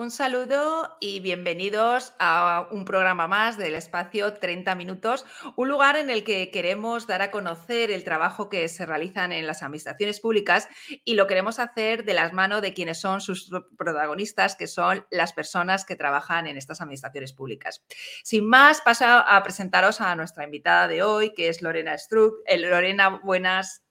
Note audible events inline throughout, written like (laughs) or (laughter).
Un saludo y bienvenidos a un programa más del espacio 30 minutos, un lugar en el que queremos dar a conocer el trabajo que se realizan en las administraciones públicas y lo queremos hacer de las manos de quienes son sus protagonistas, que son las personas que trabajan en estas administraciones públicas. Sin más, paso a presentaros a nuestra invitada de hoy, que es Lorena Struck. Eh, Lorena, buenas.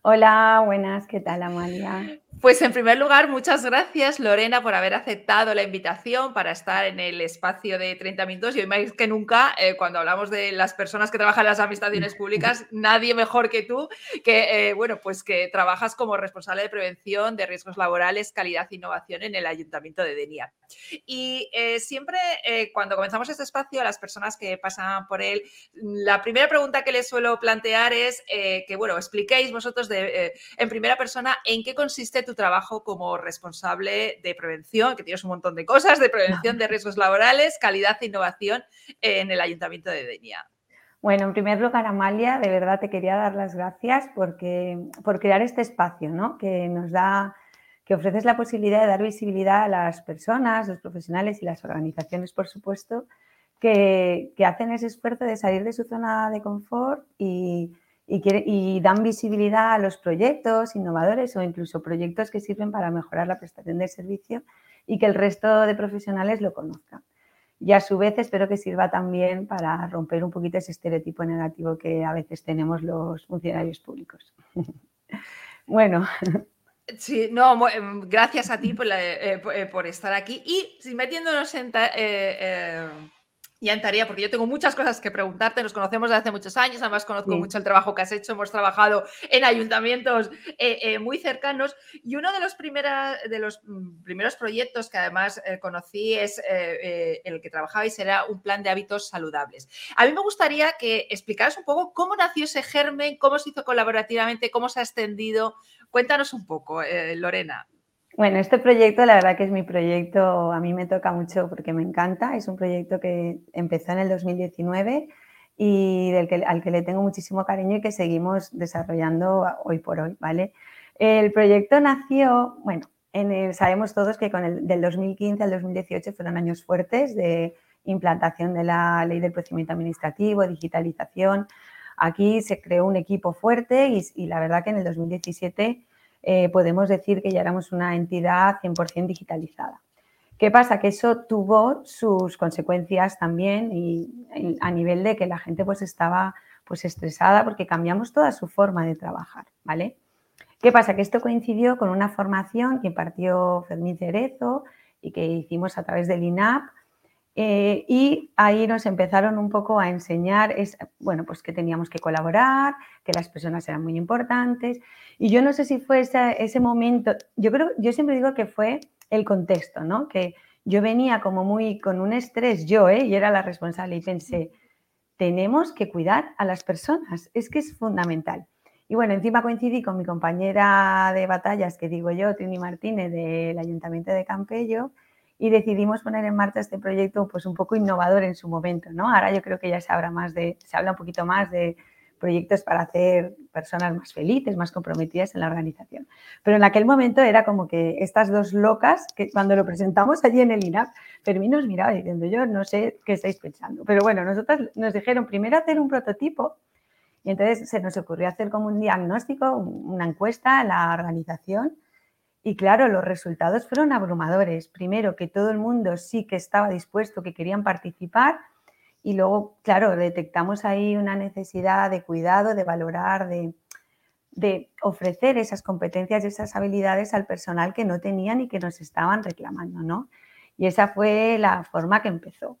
Hola, buenas, ¿qué tal, Amalia? Pues en primer lugar, muchas gracias Lorena por haber aceptado la invitación para estar en el espacio de 30 minutos y hoy más que nunca, eh, cuando hablamos de las personas que trabajan en las administraciones (laughs) públicas, nadie mejor que tú, que eh, bueno, pues que trabajas como responsable de prevención de riesgos laborales, calidad e innovación en el Ayuntamiento de Denia. Y eh, siempre cuando comenzamos este espacio, a las personas que pasan por él, la primera pregunta que les suelo plantear es que, bueno, expliquéis vosotros de, en primera persona en qué consiste tu trabajo como responsable de prevención, que tienes un montón de cosas, de prevención de riesgos laborales, calidad e innovación en el Ayuntamiento de Denia. Bueno, en primer lugar, Amalia, de verdad te quería dar las gracias porque, por crear este espacio, ¿no? Que nos da, que ofreces la posibilidad de dar visibilidad a las personas, los profesionales y las organizaciones, por supuesto, que, que hacen ese esfuerzo de salir de su zona de confort y, y, dan visibilidad a los proyectos innovadores o incluso proyectos que sirven para mejorar la prestación de servicio y que el resto de profesionales lo conozcan. Y a su vez espero que sirva también para romper un poquito ese estereotipo negativo que a veces tenemos los funcionarios públicos. (laughs) bueno. Sí, no, em, gracias a ti por, eh, eh, por estar aquí. Y metiéndonos en... Eh, y Antaría, porque yo tengo muchas cosas que preguntarte, nos conocemos desde hace muchos años, además conozco mucho el trabajo que has hecho, hemos trabajado en ayuntamientos eh, eh, muy cercanos y uno de los, de los mm, primeros proyectos que además eh, conocí es el que trabajabais, era un plan de hábitos saludables. A mí me gustaría que explicaras un poco cómo nació ese germen, cómo se hizo colaborativamente, cómo se ha extendido. Cuéntanos un poco, Lorena. Bueno, este proyecto la verdad que es mi proyecto, a mí me toca mucho porque me encanta, es un proyecto que empezó en el 2019 y del que, al que le tengo muchísimo cariño y que seguimos desarrollando hoy por hoy, ¿vale? El proyecto nació, bueno, en sabemos todos que con el, del 2015 al 2018 fueron años fuertes de implantación de la ley del procedimiento administrativo, digitalización. Aquí se creó un equipo fuerte y la verdad que en el 2017 eh, podemos decir que ya éramos una entidad 100% digitalizada. ¿Qué pasa? Que eso tuvo sus consecuencias también y, a nivel de que la gente pues estaba pues estresada porque cambiamos toda su forma de trabajar, ¿vale? ¿Qué pasa? Que esto coincidió con una formación que impartió Fermín Cerezo y que hicimos a través del INAP eh, y ahí nos empezaron un poco a enseñar, es, bueno, pues que teníamos que colaborar, que las personas eran muy importantes. Y yo no sé si fue ese, momento, yo creo, yo siempre digo que fue el contexto, ¿no? Que yo venía como muy con un estrés, yo, ¿eh? Y era la responsable y pensé, tenemos que cuidar a las personas, es que es fundamental. Y bueno, encima coincidí con mi compañera de batallas, que digo yo, Trini Martínez, del Ayuntamiento de Campello, y decidimos poner en marcha este proyecto pues un poco innovador en su momento, ¿no? Ahora yo creo que ya se habla más de, se habla un poquito más de proyectos para hacer personas más felices, más comprometidas en la organización. Pero en aquel momento era como que estas dos locas, que cuando lo presentamos allí en el INAP, Fermín nos miraba diciendo, yo no sé qué estáis pensando. Pero bueno, nosotros nos dijeron primero hacer un prototipo y entonces se nos ocurrió hacer como un diagnóstico, una encuesta a la organización y claro, los resultados fueron abrumadores. Primero, que todo el mundo sí que estaba dispuesto, que querían participar. Y luego, claro, detectamos ahí una necesidad de cuidado, de valorar, de, ofrecer esas competencias y esas habilidades al personal que no tenían y que nos estaban reclamando, ¿no? Y esa fue la forma que empezó.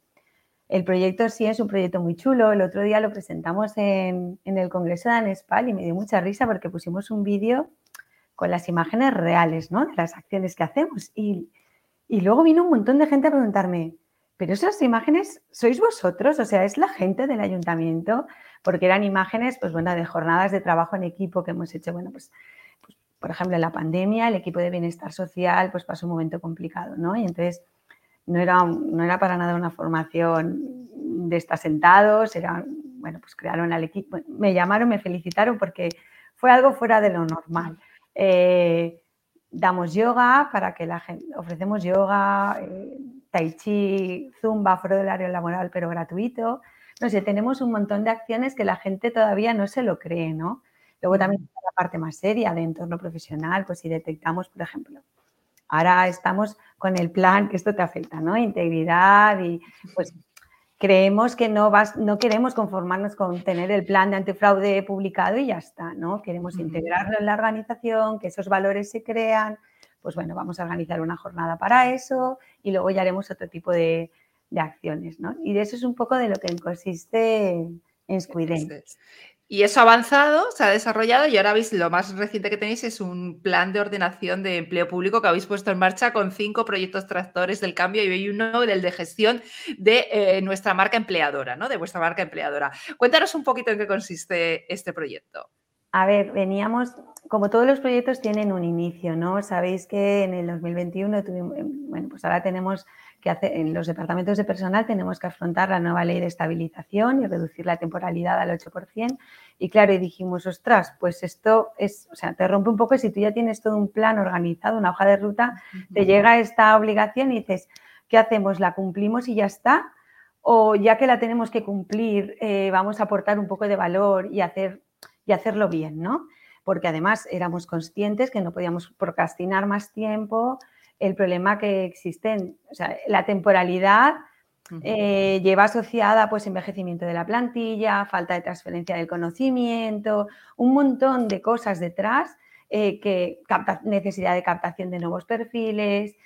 El proyecto sí es un proyecto muy chulo. El otro día lo presentamos en, en el Congreso de ANESPAL y me dio mucha risa porque pusimos un vídeo con las imágenes reales, ¿no? De las acciones que hacemos. Y, luego vino un montón de gente a preguntarme, pero esas imágenes sois vosotros, o sea, es la gente del ayuntamiento, porque eran imágenes, pues bueno, de jornadas de trabajo en equipo que hemos hecho, bueno, pues, pues, por ejemplo, en la pandemia, el equipo de bienestar social, pues pasó un momento complicado, ¿no? Y entonces no era, no era para nada una formación de estar sentados, bueno, pues crearon al equipo, me llamaron, me felicitaron porque fue algo fuera de lo normal. Eh, damos yoga para que la gente, ofrecemos yoga, eh, tai chi, zumba, foro del área laboral, pero gratuito. No sé, tenemos un montón de acciones que la gente todavía no se lo cree, ¿no? Luego también está la parte más seria de entorno profesional, pues si detectamos, por ejemplo, ahora estamos con el plan, que esto te afecta, ¿no? Integridad y pues creemos que no, vas, no queremos conformarnos con tener el plan de antifraude publicado y ya está, ¿no? Queremos integrarlo en la organización, que esos valores se crean. Pues bueno, vamos a organizar una jornada para eso y luego ya haremos otro tipo de, acciones, ¿no? Y de eso es un poco de lo que consiste en Squident. Y eso ha avanzado, se ha desarrollado y ahora veis lo más reciente que tenéis es un plan de ordenación de empleo público que habéis puesto en marcha con cinco proyectos tractores del cambio y hay uno del de gestión de eh, nuestra marca empleadora, ¿no? De vuestra marca empleadora. Cuéntanos un poquito en qué consiste este proyecto. A ver, veníamos, como todos los proyectos tienen un inicio, ¿no? Sabéis que en el 2021 tuvimos, bueno, pues ahora tenemos que hacer, en los departamentos de personal tenemos que afrontar la nueva ley de estabilización y reducir la temporalidad al 8%. Y claro, y dijimos, ostras, pues esto es, o sea, te rompe un poco si tú ya tienes todo un plan organizado, una hoja de ruta, te llega esta obligación y dices, ¿qué hacemos? ¿La cumplimos y ya está? O ya que la tenemos que cumplir, eh, vamos a aportar un poco de valor y, hacer, y hacerlo bien, ¿no? Porque además éramos conscientes que no podíamos procrastinar más tiempo, el problema que existen. O sea, la temporalidad eh, lleva asociada pues envejecimiento de la plantilla, falta de transferencia del conocimiento, un montón de cosas detrás, eh, que necesidad de captación de nuevos perfiles,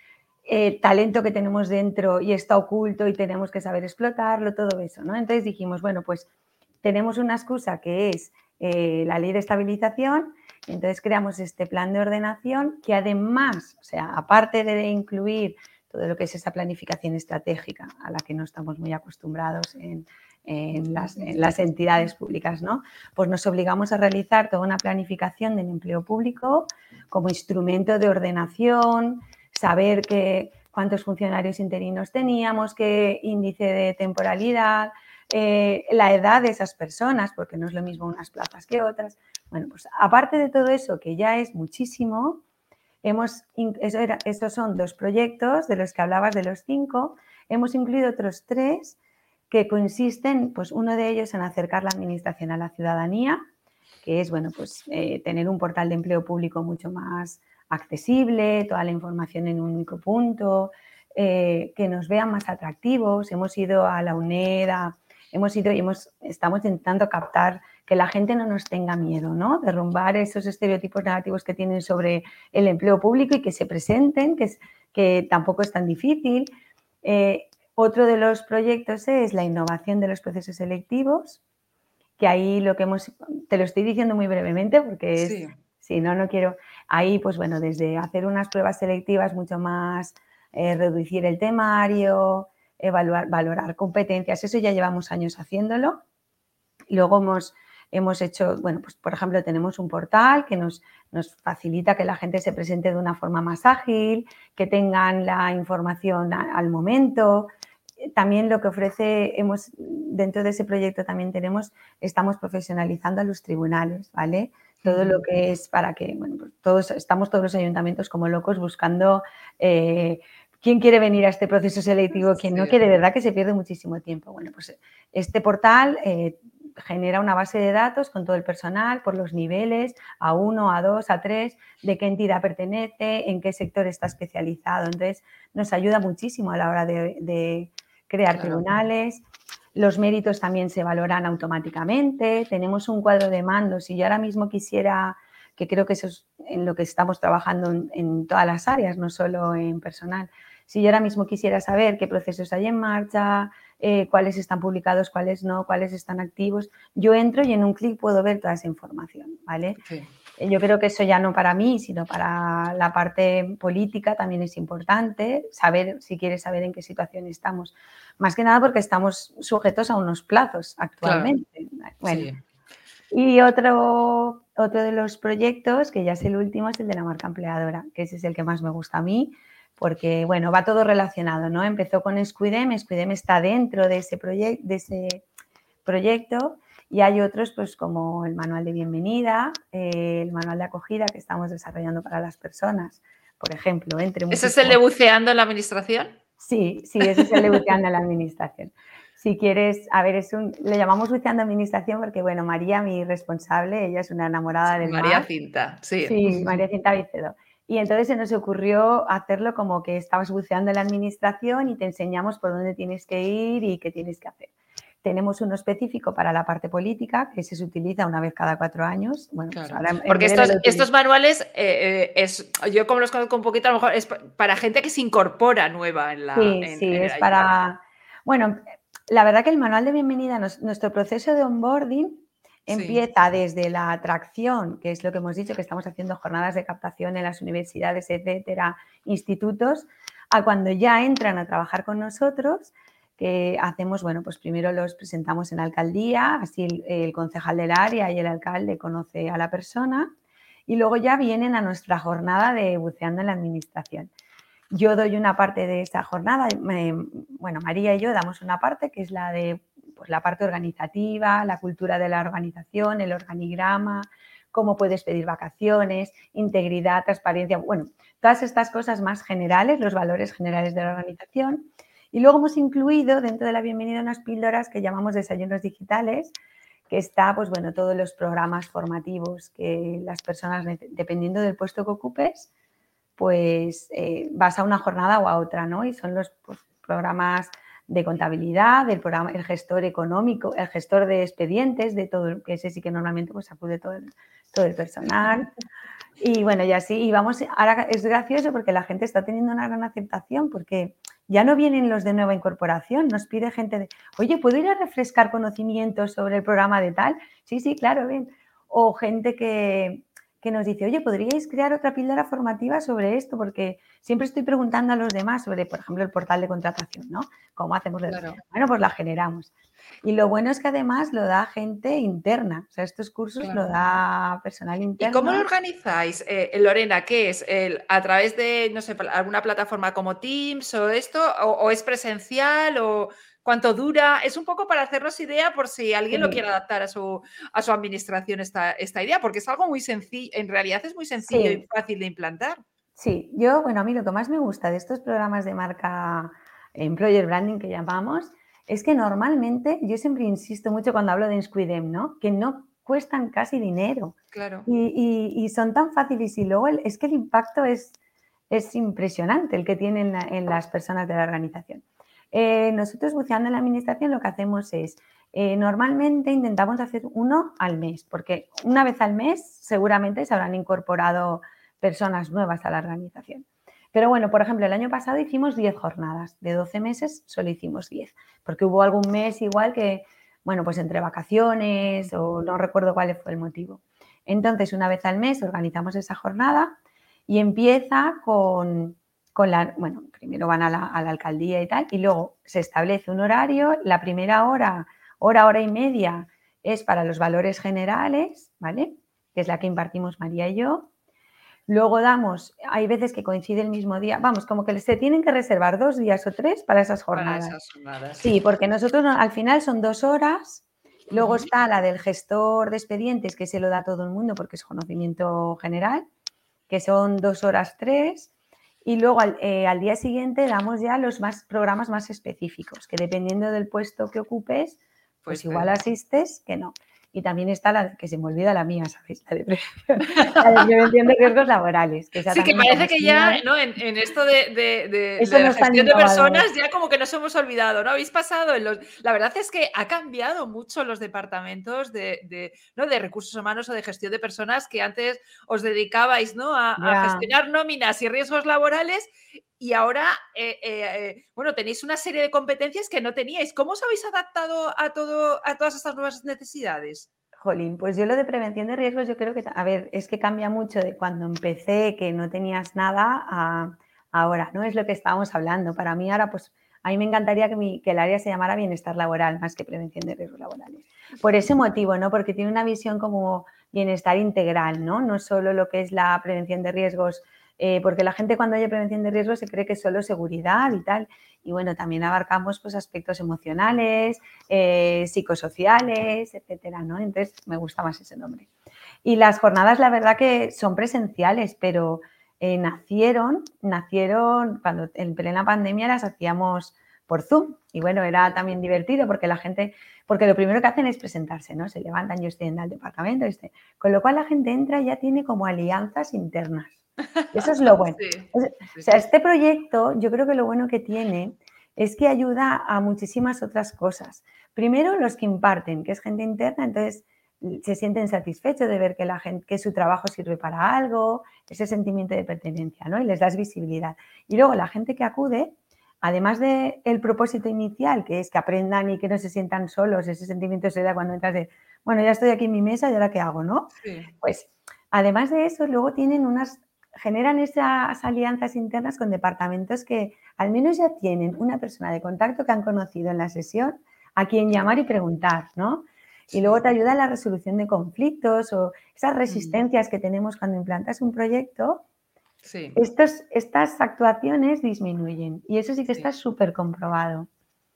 eh, talento que tenemos dentro y está oculto y tenemos que saber explotarlo, todo eso, ¿no? Entonces dijimos, bueno, pues tenemos una excusa que es la ley de estabilización entonces creamos este plan de ordenación que además, o sea, aparte de incluir todo lo que es esa planificación estratégica a la que no estamos muy acostumbrados en, las, entidades públicas, ¿no? Pues nos obligamos a realizar toda una planificación del empleo público como instrumento de ordenación, saber cuántos funcionarios interinos teníamos, qué índice de temporalidad, eh, la edad de esas personas, porque no es lo mismo unas plazas que otras. Bueno, pues aparte de todo eso, que ya es muchísimo, hemos, eso estos son dos proyectos de los que hablabas de los cinco, hemos incluido otros tres que consisten, pues uno de ellos en acercar la administración a la ciudadanía, que es, bueno, pues eh, tener un portal de empleo público mucho más accesible, toda la información en un único punto, eh, que nos vean más atractivos. Hemos ido a la UNED, hemos ido y hemos, estamos intentando captar que la gente no nos tenga miedo, ¿no? Derrumbar esos estereotipos negativos que tienen sobre el empleo público y que se presenten, que, es, que tampoco es tan difícil. Eh, otro de los proyectos es la innovación de los procesos selectivos, que ahí lo que hemos, te lo estoy diciendo muy brevemente porque es, si no, no quiero, ahí pues bueno, desde hacer unas pruebas selectivas mucho más, eh, reducir el temario, evaluar, valorar competencias, eso ya llevamos años haciéndolo. Luego hemos Hemos hecho, bueno, pues por ejemplo, tenemos un portal que nos, nos facilita que la gente se presente de una forma más ágil, que tengan la información al momento. También lo que ofrece, hemos, dentro de ese proyecto también tenemos, estamos profesionalizando a los tribunales, ¿vale? Todo lo que es para que, bueno, pues todos, estamos todos los ayuntamientos como locos buscando eh, quién quiere venir a este proceso selectivo, quién no, que de verdad que se pierde muchísimo tiempo. Bueno, pues este portal eh, genera una base de datos con todo el personal por los niveles, a uno, a dos, a tres, de qué entidad pertenece, en qué sector está especializado. Entonces, nos ayuda muchísimo a la hora de, crear tribunales. Los méritos también se valoran automáticamente. Tenemos un cuadro de mando. Si yo ahora mismo quisiera, que creo que eso es en lo que estamos trabajando en todas las áreas, no solo en personal, si yo ahora mismo quisiera saber qué procesos hay en marcha, eh, cuáles están publicados, cuáles no, cuáles están activos. Yo entro y en un clic puedo ver toda esa información, ¿vale? Eh, yo creo que eso ya no para mí, sino para la parte política también es importante, saber si quieres saber en qué situación estamos. Más que nada porque estamos sujetos a unos plazos actualmente. Bueno. Y otro, otro de los proyectos, que ya es el último, es el de la marca empleadora, que ese es el que más me gusta a mí, porque bueno, va todo relacionado, ¿no? Empezó con Squidem, Squidem está dentro de ese, de ese proyecto y hay otros pues como el manual de bienvenida, eh, el manual de acogida que estamos desarrollando para las personas por ejemplo. Entre ¿Ese es el de buceando en la administración? Sí, sí, ese es el de buceando en la administración. Si quieres, a ver, es un, le llamamos buceando administración porque, bueno, María, mi responsable, ella es una enamorada del María Cinta, sí. Sí, María Cinta Vicedo. Y entonces se nos ocurrió hacerlo como que estabas buceando en la administración y te enseñamos por dónde tienes que ir y qué tienes que hacer. Tenemos uno específico para la parte política que se utiliza una vez cada cuatro años. Bueno, pues Porque estos, manuales, eh, eh, es, yo como los conozco un poquito, a lo mejor es para gente que se incorpora nueva en la. Sí, sí, es para. Bueno, la verdad que el manual de bienvenida, nuestro proceso de onboarding empieza desde la atracción, que es lo que hemos dicho, que estamos haciendo jornadas de captación en las universidades, etcétera, institutos, a cuando ya entran a trabajar con nosotros que hacemos, bueno, pues primero los presentamos en alcaldía, así el, concejal del área y el alcalde conoce a la persona y luego ya vienen a nuestra jornada de buceando en la administración. Yo doy una parte de esa jornada, bueno, María y yo damos una parte que es la de pues, la parte organizativa, la cultura de la organización, el organigrama, cómo puedes pedir vacaciones, integridad, transparencia, bueno, todas estas cosas más generales, los valores generales de la organización. Y luego hemos incluido dentro de la bienvenida unas píldoras que llamamos desayunos digitales, que está, pues bueno, todos los programas formativos que las personas, dependiendo del puesto que ocupes, pues eh, vas a una jornada o a otra, ¿no? Y son los pues, programas de contabilidad, del programa, el gestor económico, el gestor de expedientes, de todo, que ese sí que normalmente pues acude todo todo el personal. Y bueno, y así, y vamos, ahora es gracioso porque la gente está teniendo una gran aceptación porque ya no vienen los de nueva incorporación, nos pide gente de, oye, ¿puedo ir a refrescar conocimientos sobre el programa de tal? Sí, sí, claro, bien. O gente que, que nos dice, oye, ¿podríais crear otra píldora formativa sobre esto? Porque siempre estoy preguntando a los demás sobre, por ejemplo, el portal de contratación, ¿no? ¿Cómo hacemos? Bueno, pues la generamos. Y lo bueno es que además lo da gente interna, o sea, estos cursos lo da personal interno. ¿Y cómo lo organizáis, eh, Lorena? ¿Qué es? ¿A través de, no sé, alguna plataforma como Teams o esto? ¿O, es presencial? ¿O cuánto dura? Es un poco para hacernos idea por si alguien lo quiere adaptar a su, a su administración esta, esta idea, porque es algo muy sencillo, en realidad es muy sencillo y fácil de implantar. Sí, yo, bueno, a mí lo que más me gusta de estos programas de marca Employer Branding que llamamos es que normalmente, yo siempre insisto mucho cuando hablo de Insquidem, ¿no? Que no cuestan casi dinero. Claro. Y, son tan fáciles y luego es que el impacto es, es impresionante el que tienen en las personas de la organización. Eh, nosotros buceando en la administración lo que hacemos es, eh, normalmente intentamos hacer uno al mes, porque una vez al mes seguramente se habrán incorporado personas nuevas a la organización. Pero bueno, por ejemplo, el año pasado hicimos 10 jornadas, de 12 meses solo hicimos 10, porque hubo algún mes igual que, bueno, pues entre vacaciones o no recuerdo cuál fue el motivo. Entonces, una vez al mes organizamos esa jornada y empieza con, la, bueno, primero van a la, a la, alcaldía y tal, y luego se establece un horario, la primera hora, hora, hora y media es para los valores generales, ¿vale? Que es la que impartimos María y yo, Luego damos, hay veces que coincide el mismo día, vamos, como que se tienen que reservar dos días o tres para esas jornadas. Sí, porque nosotros al final son dos horas, luego está la del gestor de expedientes, que se lo da todo el mundo porque es conocimiento general, que son dos horas tres, y luego al, eh, al día siguiente damos ya los más programas más específicos, que dependiendo del puesto que ocupes, pues, pues igual asistes que no. Y también está la que se me olvida la mía, ¿sabéis? La de prevención, (laughs) de riesgos laborales. Que sí, que parece que ya ¿no? en, esto de, de, de, la gestión de personas ya como que nos hemos olvidado, ¿no? Habéis pasado en los... La verdad es que ha cambiado mucho los departamentos de, ¿no? de recursos humanos o de gestión de personas que antes os dedicabais ¿no? a, a gestionar nóminas y riesgos laborales y ahora, eh, eh, eh, bueno, tenéis una serie de competencias que no teníais. ¿Cómo os habéis adaptado a, todo, a todas estas nuevas necesidades? Jolín, pues yo lo de prevención de riesgos, yo creo que, a ver, es que cambia mucho de cuando empecé, que no tenías nada, a ahora, ¿no? Es lo que estábamos hablando. Para mí ahora, pues, a mí me encantaría que, que el área se llamara bienestar laboral más que prevención de riesgos laborales. Por ese motivo, ¿no? Porque tiene una visión como bienestar integral, ¿no? No solo lo que es la prevención de riesgos eh, porque la gente cuando hay prevención de riesgos se cree que es solo seguridad y tal. Y bueno, también abarcamos pues, aspectos emocionales, eh, psicosociales, etcétera, ¿no? Entonces me gusta más ese nombre. Y las jornadas, la verdad que son presenciales, pero eh, nacieron, nacieron cuando en plena pandemia las hacíamos por Zoom. Y bueno, era también divertido porque la gente, porque lo primero que hacen es presentarse, ¿no? Se levantan, yo estoy en el departamento, este. con lo cual la gente entra y ya tiene como alianzas internas. Eso es lo bueno. O sea, este proyecto, yo creo que lo bueno que tiene es que ayuda a muchísimas otras cosas. Primero, los que imparten, que es gente interna, entonces se sienten satisfechos de ver que, la gente, que su trabajo sirve para algo, ese sentimiento de pertenencia, ¿no? Y les das visibilidad. Y luego la gente que acude, además del el propósito inicial, que es que aprendan y que no se sientan solos, ese sentimiento se da cuando entras de, bueno, ya estoy aquí en mi mesa y ahora qué hago, ¿no? Pues además de eso, luego tienen unas, generan esas alianzas internas con departamentos que al menos ya tienen una persona de contacto que han conocido en la sesión a quien llamar y preguntar, ¿no? Y luego te ayuda en la resolución de conflictos o esas mm. resistencias que tenemos cuando implantas un proyecto. Sí. Estos, estas actuaciones disminuyen y eso sí que está súper comprobado.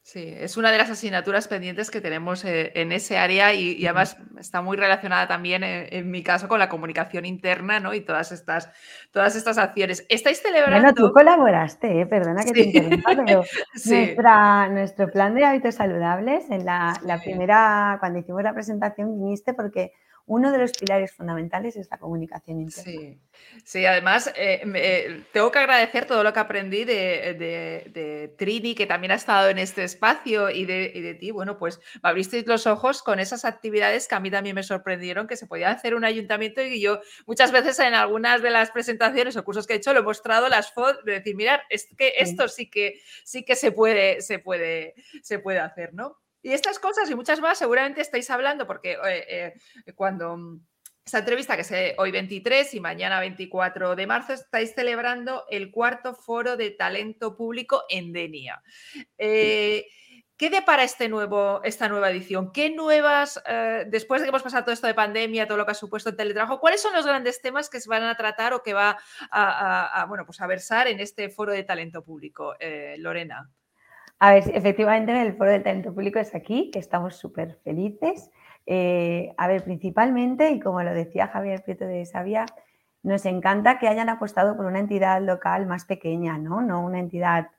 Sí, es una de las asignaturas pendientes que tenemos eh, en ese área y, además está muy relacionada también eh, en, mi caso con la comunicación interna ¿no? y todas estas, todas estas acciones. ¿Estáis celebrando? Bueno, tú colaboraste, ¿eh? perdona que te interrumpa, pero (laughs) nuestro plan de hábitos saludables, en la, la primera, cuando hicimos la presentación, viniste porque uno de los pilares fundamentales es la comunicación interna. Sí, sí además eh, eh, tengo que agradecer todo lo que aprendí de, Trini, que también ha estado en este espacio, y de, ti. Bueno, pues me abristeis los ojos con esas actividades que a mí también me sorprendieron, que se podía hacer un ayuntamiento y yo muchas veces en algunas de las presentaciones o cursos que he hecho lo he mostrado las fotos de decir, mirar, es que esto sí que, sí que se puede, se puede, se puede hacer, ¿no? Y estas cosas y muchas más seguramente estáis hablando porque eh, eh, cuando mm, esta entrevista que es hoy 23 y mañana 24 de marzo estáis celebrando el cuarto foro de talento público en Denia. Eh, ¿Qué depara este nuevo, esta nueva edición? ¿Qué nuevas, después de que hemos pasado todo esto de pandemia, todo lo que ha supuesto el teletrabajo, cuáles son los grandes temas que se van a tratar o que va a, bueno, pues a versar en este foro de talento público? Lorena. A ver, efectivamente el Foro del Talento Público es aquí, que estamos súper felices. Eh, a ver, principalmente, y como lo decía Javier Prieto de Sabia, nos encanta que hayan apostado por una entidad local más pequeña, ¿no? No una entidad,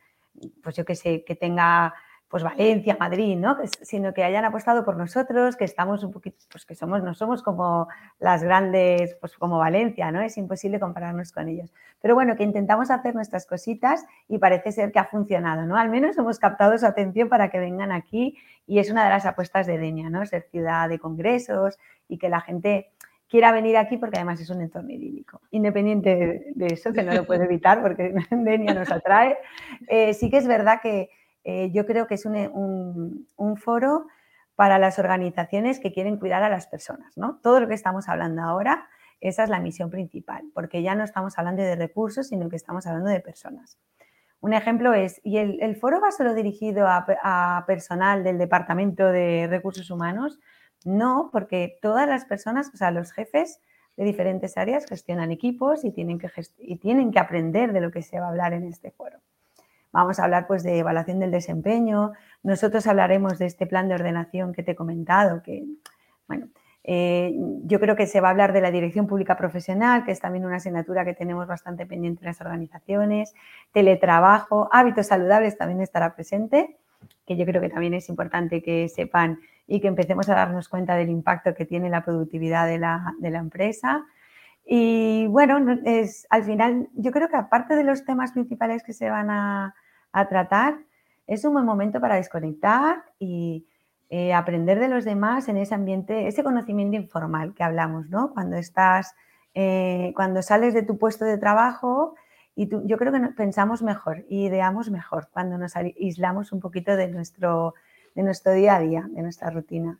pues yo que sé, que tenga pues Valencia, Madrid, ¿no? Sino que hayan apostado por nosotros, que estamos un poquito, pues que somos, no somos como las grandes, pues como Valencia, ¿no? Es imposible compararnos con ellos. Pero bueno, que intentamos hacer nuestras cositas y parece ser que ha funcionado, ¿no? Al menos hemos captado su atención para que vengan aquí y es una de las apuestas de Denia, ¿no? Ser ciudad de congresos y que la gente quiera venir aquí porque además es un entorno idílico. Independiente de, eso, que no lo puede evitar porque (laughs) Denia nos atrae, eh, sí que es verdad que eh, yo creo que es un, foro para las organizaciones que quieren cuidar a las personas. ¿no? Todo lo que estamos hablando ahora, esa es la misión principal, porque ya no estamos hablando de recursos, sino que estamos hablando de personas. Un ejemplo es, ¿y el, foro va solo dirigido a, personal del Departamento de Recursos Humanos? No, porque todas las personas, o sea, los jefes de diferentes áreas gestionan equipos y tienen que, y tienen que aprender de lo que se va a hablar en este foro. Vamos a hablar pues de evaluación del desempeño. Nosotros hablaremos de este plan de ordenación que te he comentado, que, bueno, eh, yo creo que se va a hablar de la dirección pública profesional, que es también una asignatura que tenemos bastante pendiente en las organizaciones, teletrabajo, hábitos saludables también estará presente, que yo creo que también es importante que sepan y que empecemos a darnos cuenta del impacto que tiene la productividad de la, de la empresa. Y bueno, es, al final yo creo que aparte de los temas principales que se van a, tratar, es un buen momento para desconectar y eh, aprender de los demás en ese ambiente, ese conocimiento informal que hablamos, ¿no? Cuando estás, eh, cuando sales de tu puesto de trabajo y yo creo que pensamos mejor y ideamos mejor cuando nos aislamos un poquito de nuestro, de nuestro día a día, de nuestra rutina.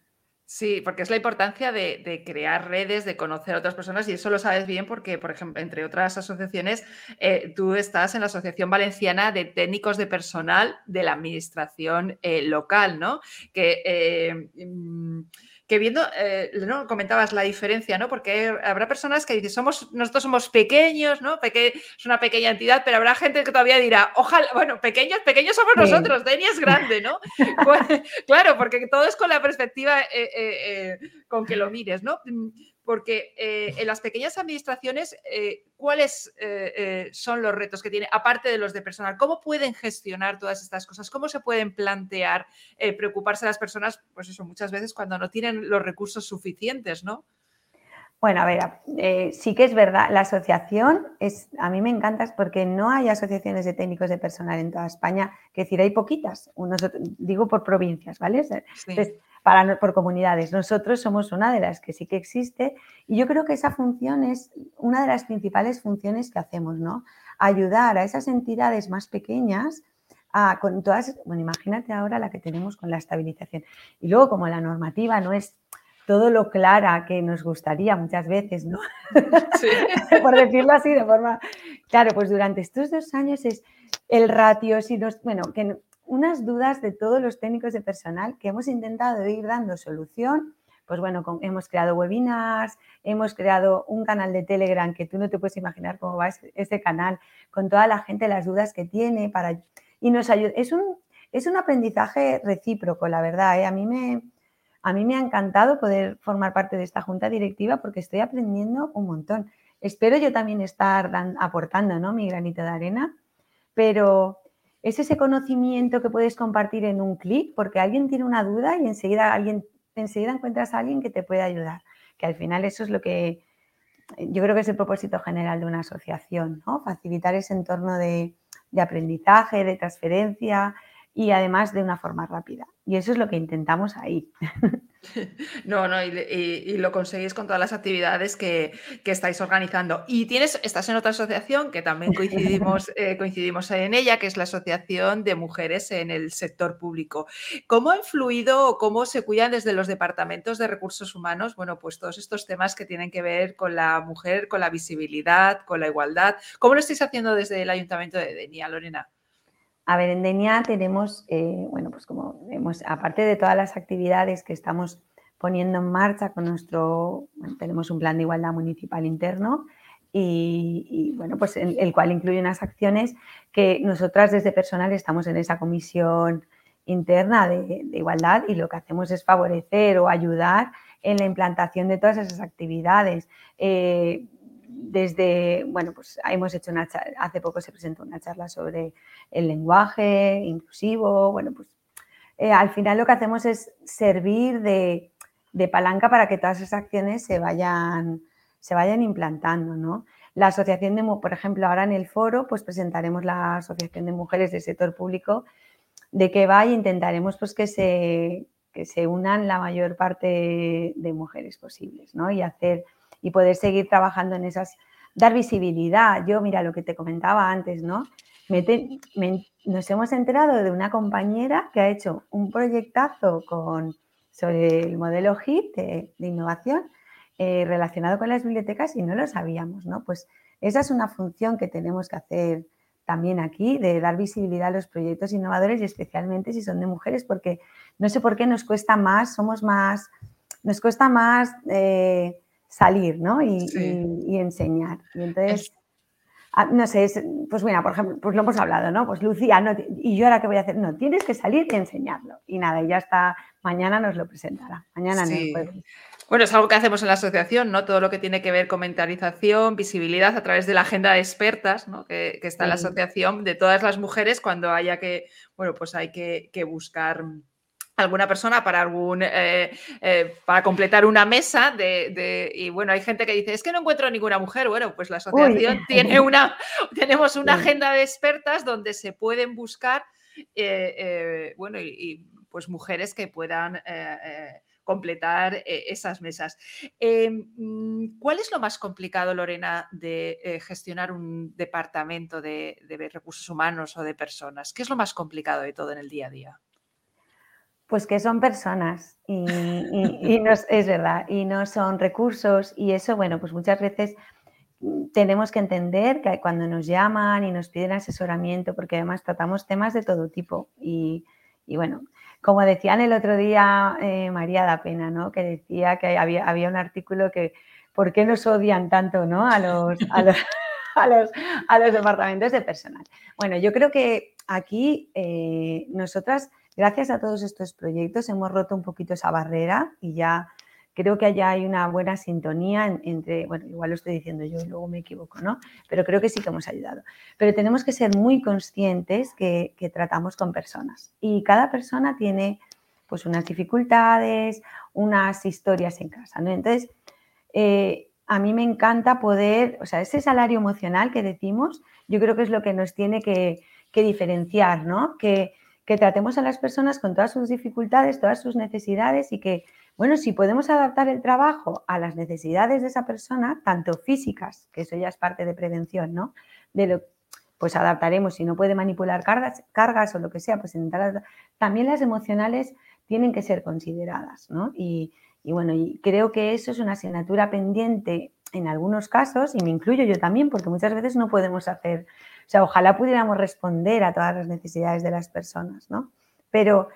Sí, porque es la importancia de, crear redes, de conocer a otras personas y eso lo sabes bien porque, por ejemplo, entre otras asociaciones, eh, tú estás en la Asociación Valenciana de Técnicos de Personal de la Administración eh, Local, ¿no? Que eh, mm, que viendo, eh, ¿no? comentabas la diferencia, ¿no? Porque habrá personas que dicen, somos, nosotros somos pequeños, ¿no? es una pequeña entidad, pero habrá gente que todavía dirá, ojalá, bueno, pequeños, pequeños somos nosotros, Deni es grande, ¿no? (laughs) Pues, claro, porque todo es con la perspectiva eh, eh, con que lo mires, ¿no? Porque eh, en las pequeñas administraciones, eh, ¿cuáles eh, son los retos que tiene, aparte de los de personal? ¿Cómo pueden gestionar todas estas cosas? ¿Cómo se pueden plantear preocuparse las personas, pues eso, muchas veces cuando no tienen los recursos suficientes, ¿no? Bueno, a ver, sí que es verdad, la asociación es, a mí me encanta porque no hay asociaciones de técnicos de personal en toda España, que decir, hay poquitas, digo por provincias, ¿vale? Entonces, por comunidades. Nosotros somos una de las que sí que existe y yo creo que esa función es una de las principales funciones que hacemos, ¿no? Ayudar a esas entidades más pequeñas a, con todas, bueno, imagínate ahora la que tenemos con la estabilización. Y luego como la normativa no es todo lo clara que nos gustaría muchas veces, ¿no? (laughs) Por decirlo así de forma... Claro, pues durante estos dos años es el ratio, si nos, bueno, que unas dudas de todos los técnicos de personal que hemos intentado ir dando solución. Pues bueno, hemos creado webinars, hemos creado un canal de Telegram que tú no te puedes imaginar cómo va ese, canal, con toda la gente, las dudas que tiene para... Y nos ayuda. Es un, es un aprendizaje recíproco, la verdad. ¿eh? A, mí me, a mí me ha encantado poder formar parte de esta junta directiva porque estoy aprendiendo un montón. Espero yo también estar aportando ¿no? mi granito de arena, pero es ese conocimiento que puedes compartir en un clic porque alguien tiene una duda y enseguida, alguien, enseguida encuentras a alguien que te puede ayudar. Que al final eso es lo que yo creo que es el propósito general de una asociación, ¿no? Facilitar ese entorno de, de aprendizaje, de transferencia y además de una forma rápida. Y eso es lo que intentamos ahí. (laughs) (laughs) No, no, y, lo conseguís con todas las actividades que, estáis organizando. Y tienes, estás en otra asociación que también coincidimos, (laughs) eh, coincidimos en ella, que es la Asociación de Mujeres en el Sector Público. ¿Cómo ha influido o cómo se cuidan desde los departamentos de recursos humanos? Bueno, pues todos estos temas que tienen que ver con la mujer, con la visibilidad, con la igualdad. ¿Cómo lo estáis haciendo desde el Ayuntamiento de Denia, Lorena? A ver, en DENIA tenemos, eh, bueno, pues como vemos, aparte de todas las actividades que estamos poniendo en marcha con nuestro, tenemos un plan de igualdad municipal interno y, bueno, pues el, cual incluye unas acciones que nosotras desde personal estamos en esa comisión interna de, igualdad y lo que hacemos es favorecer o ayudar en la implantación de todas esas actividades. Eh, desde, bueno, pues hemos hecho una hace poco se presentó una charla sobre el lenguaje inclusivo, bueno, pues eh, al final lo que hacemos es servir de, palanca para que todas esas acciones se vayan, se vayan implantando, ¿no? La asociación de, por ejemplo, ahora en el foro, pues presentaremos la Asociación de Mujeres del Sector Público, de qué va e intentaremos pues que se, que se unan la mayor parte de mujeres posibles, ¿no? Y hacer y poder seguir trabajando en esas, dar visibilidad. Yo, mira, lo que te comentaba antes, ¿no? nos hemos enterado de una compañera que ha hecho un proyectazo con, sobre el modelo HIT de, innovación eh, relacionado con las bibliotecas y no lo sabíamos, ¿no? Pues esa es una función que tenemos que hacer también aquí, de dar visibilidad a los proyectos innovadores y especialmente si son de mujeres, porque no sé por qué nos cuesta más, somos más, nos cuesta más eh, salir, ¿no? Y, enseñar. Y entonces, ah, no sé, pues mira, por ejemplo, pues lo hemos hablado, ¿no? Pues Lucía, no, ¿y yo ahora qué voy a hacer? No, tienes que salir y enseñarlo. Y nada, y ya está, mañana nos lo presentará. Mañana no Bueno, es algo que hacemos en la asociación, ¿no? Todo lo que tiene que ver con mentalización, visibilidad a través de la agenda de expertas, ¿no? Que, está en la asociación de todas las mujeres cuando haya que, bueno, pues hay que, que buscar alguna persona para algún eh, eh, para completar una mesa de, y bueno hay gente que dice es que no encuentro ninguna mujer bueno pues la asociación (laughs) tiene una tenemos una agenda de expertas donde se pueden buscar eh, bueno y, pues mujeres que puedan completar esas mesas. Em, mm, ¿cuál es lo más complicado Lorena de gestionar un departamento de recursos humanos o de personas qué es lo más complicado de todo en el día a día pues que son personas y, es verdad, y no son recursos y eso, bueno, pues muchas veces tenemos que entender que cuando nos llaman y nos piden asesoramiento, porque además tratamos temas de todo tipo y, bueno, como decían el otro día eh, María da Pena, ¿no? Que decía que había, había un artículo que ¿por qué nos odian tanto, ¿no? A los, a los, a los, departamentos de personal. Bueno, yo creo que aquí eh, nosotras Gracias a todos estos proyectos hemos roto un poquito esa barrera y ya creo que allá hay una buena sintonía entre, bueno, igual lo estoy diciendo yo y luego me equivoco, ¿no? Pero creo que sí que hemos ayudado. Pero tenemos que ser muy conscientes que, tratamos con personas y cada persona tiene pues unas dificultades, unas historias en casa, ¿no? Entonces, eh, a mí me encanta poder, o sea, ese salario emocional que decimos, yo creo que es lo que nos tiene que, diferenciar, ¿no? Que, que, tratemos a las personas con todas sus dificultades, todas sus necesidades y que, bueno, si podemos adaptar el trabajo a las necesidades de esa persona, tanto físicas, que eso ya es parte de prevención, ¿no? De lo, pues adaptaremos, si no puede manipular cargas, cargas o lo que sea, pues intentar... También las emocionales tienen que ser consideradas, ¿no? Y, y bueno, y creo que eso es una asignatura pendiente en algunos casos, y me incluyo yo también, porque muchas veces no podemos hacer, sea, ojalá pudiéramos responder a todas las necesidades de las personas, ¿no? Pero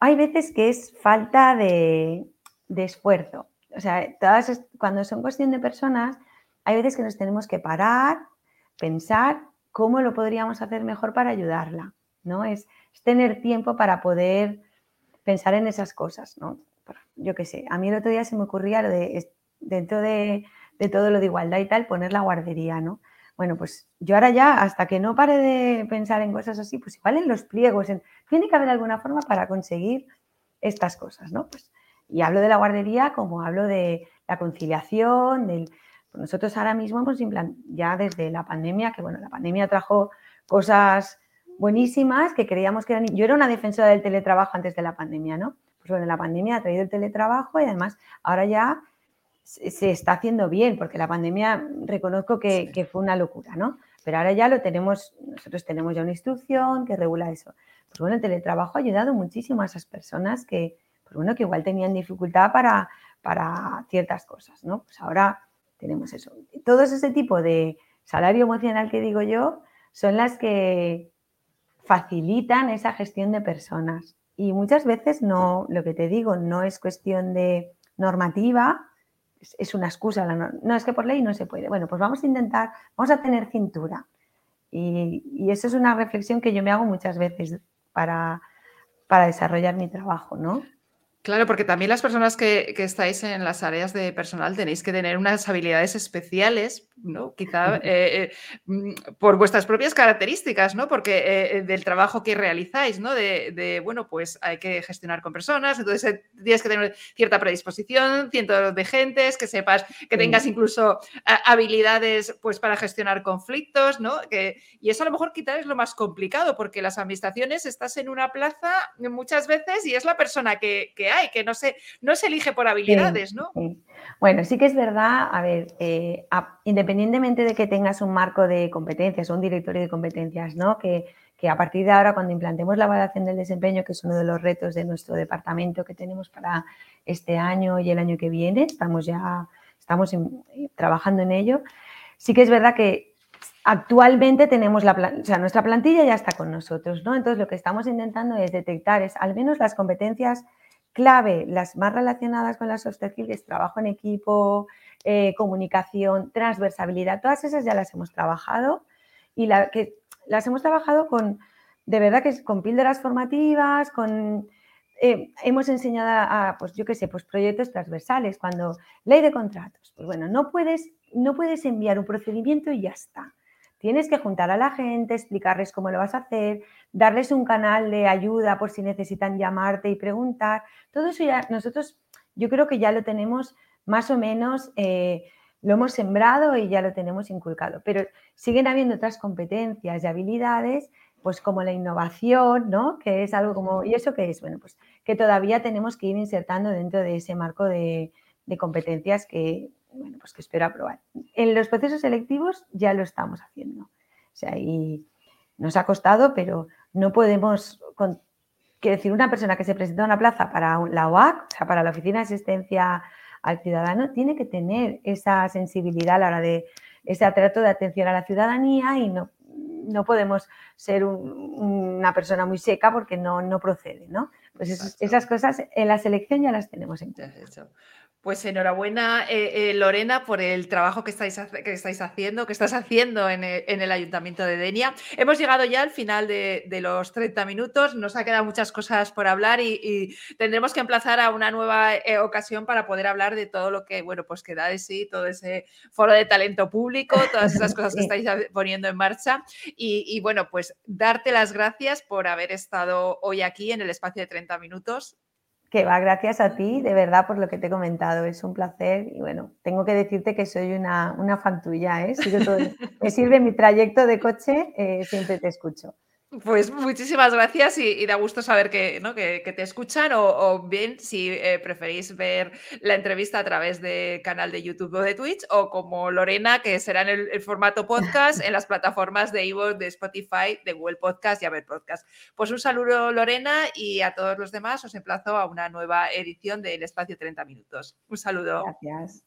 hay veces que es falta de, esfuerzo. O sea, todas, cuando son cuestión de personas, hay veces que nos tenemos que parar, pensar cómo lo podríamos hacer mejor para ayudarla, ¿no? Es, es tener tiempo para poder pensar en esas cosas, ¿no? yo qué sé, a mí el otro día se me ocurría lo de, dentro de, todo lo de igualdad y tal, poner la guardería, ¿no? Bueno, pues yo ahora ya, hasta que no pare de pensar en cosas así, pues igual en los pliegos, tiene que haber alguna forma para conseguir estas cosas, ¿no? Pues, y hablo de la guardería como hablo de la conciliación, del, pues nosotros ahora mismo hemos ya desde la pandemia, que bueno, la pandemia trajo cosas buenísimas que creíamos que eran... Yo era una defensora del teletrabajo antes de la pandemia, ¿no? pues bueno, la pandemia ha traído el teletrabajo y además ahora ya se está haciendo bien, porque la pandemia reconozco que, fue una locura, ¿no? Pero ahora ya lo tenemos, nosotros tenemos ya una instrucción que regula eso. Pues bueno, el teletrabajo ha ayudado muchísimo a esas personas que, pues bueno, que igual tenían dificultad para, para ciertas cosas, ¿no? Pues ahora tenemos eso. Todo ese tipo de salario emocional que digo yo son las que facilitan esa gestión de personas. Y muchas veces no, lo que te digo, no es cuestión de normativa, es, una excusa. No, es que por ley no se puede. Bueno, pues vamos a intentar, vamos a tener cintura. Y, y eso es una reflexión que yo me hago muchas veces para, para desarrollar mi trabajo, ¿no? Claro, porque también las personas que, estáis en las áreas de personal tenéis que tener unas habilidades especiales, ¿no? Quizá (laughs) eh, eh, mm, por vuestras propias características, ¿no? Porque eh, del trabajo que realizáis, ¿no? De, bueno, pues hay que gestionar con personas, entonces tienes que tener cierta predisposición, cientos de gentes, que sepas, que tengas incluso habilidades, pues, para gestionar conflictos, ¿no? Que, y eso a lo mejor quizá es lo más complicado, porque las administraciones estás en una plaza muchas veces y es la persona que, que hay, que no se, no se elige por habilidades, ¿no? Bueno, sí que es verdad, a ver, eh, independientemente de que tengas un marco de competencias o un directorio de competencias, ¿no? Que, que a partir de ahora, cuando implantemos la evaluación del desempeño, que es uno de los retos de nuestro departamento que tenemos para este año y el año que viene, estamos ya estamos trabajando en ello. Sí que es verdad que actualmente tenemos la, o sea, nuestra plantilla ya está con nosotros, ¿no? Entonces lo que estamos intentando es detectar es al menos las competencias clave, las más relacionadas con las soft skills, trabajo en equipo, eh, comunicación, transversabilidad, todas esas ya las hemos trabajado y que, las hemos trabajado con, de verdad que es con píldoras formativas, con... Eh, hemos enseñado a, pues yo qué sé, pues proyectos transversales, cuando ley de contratos, pues bueno, no puedes, no puedes enviar un procedimiento y ya está. Tienes que juntar a la gente, explicarles cómo lo vas a hacer, darles un canal de ayuda por si necesitan llamarte y preguntar. Todo eso ya nosotros, yo creo que ya lo tenemos más o menos, eh, lo hemos sembrado y ya lo tenemos inculcado. Pero siguen habiendo otras competencias y habilidades, pues como la innovación, ¿no? Que es algo como, ¿y eso qué es? Bueno, pues que todavía tenemos que ir insertando dentro de ese marco de competencias que, bueno, pues que espero aprobar. En los procesos selectivos ya lo estamos haciendo. O sea, y nos ha costado, pero no podemos, que decir, una persona que se presenta a una plaza para la OAC, o sea, para la Oficina de Asistencia al Ciudadano, tiene que tener esa sensibilidad a la hora de ese trato de atención a la ciudadanía y no, no podemos ser una persona muy seca porque no, no procede, ¿no? Pues esas cosas en la selección ya las tenemos en cuenta. Pues enhorabuena, eh, eh, Lorena, por el trabajo que estáis, que estáis haciendo, que estás haciendo en el, Ayuntamiento de Denia. Hemos llegado ya al final de, los 30 minutos, nos ha quedado muchas cosas por hablar y, tendremos que emplazar a una nueva eh, ocasión para poder hablar de todo lo que, bueno, pues queda de sí, todo ese foro de talento público, todas esas cosas que (laughs) estáis poniendo en marcha. Y, y bueno, pues darte las gracias por haber estado hoy aquí en el espacio de 30 minutos que va gracias a ti, de verdad, por lo que te he comentado. Es un placer y bueno, tengo que decirte que soy una, una fan tuya, ¿eh? me (laughs) sirve mi trayecto de coche, eh, siempre te escucho. Pues muchísimas gracias y, da gusto saber que, ¿no? que, te escuchan o, bien si eh, preferís ver la entrevista a través del canal de YouTube o de Twitch o como Lorena, que será en el, formato podcast en las plataformas de Ivo, de Spotify, de Google Podcast y Ver Podcast. Pues un saludo Lorena y a todos los demás os emplazo a una nueva edición del Espacio 30 Minutos. Un saludo. Gracias.